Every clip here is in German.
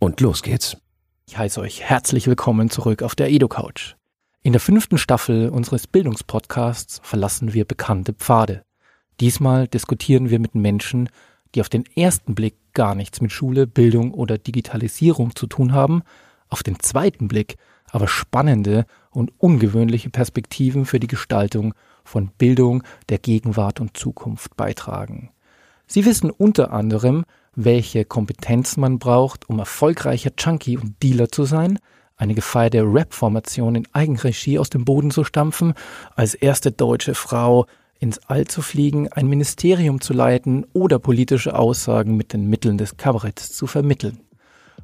Und los geht's. Ich heiße euch herzlich willkommen zurück auf der EdoCouch. In der fünften Staffel unseres Bildungspodcasts verlassen wir bekannte Pfade. Diesmal diskutieren wir mit Menschen, die auf den ersten Blick gar nichts mit Schule, Bildung oder Digitalisierung zu tun haben, auf den zweiten Blick aber spannende und ungewöhnliche Perspektiven für die Gestaltung von Bildung der Gegenwart und Zukunft beitragen. Sie wissen unter anderem, welche Kompetenzen man braucht, um erfolgreicher Junkie und Dealer zu sein, eine gefeierte Rap-Formation in Eigenregie aus dem Boden zu stampfen, als erste deutsche Frau ins All zu fliegen, ein Ministerium zu leiten oder politische Aussagen mit den Mitteln des Kabaretts zu vermitteln.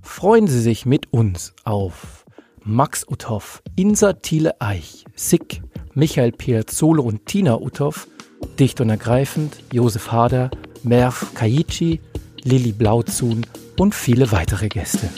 Freuen Sie sich mit uns auf Max Uthoff, Insa Thiele Eich, Sick, Michael Piazzolo und Tina Uthoff, dicht und ergreifend Josef Hader, Merv Kaichi, Lilly Blauzun und viele weitere Gäste.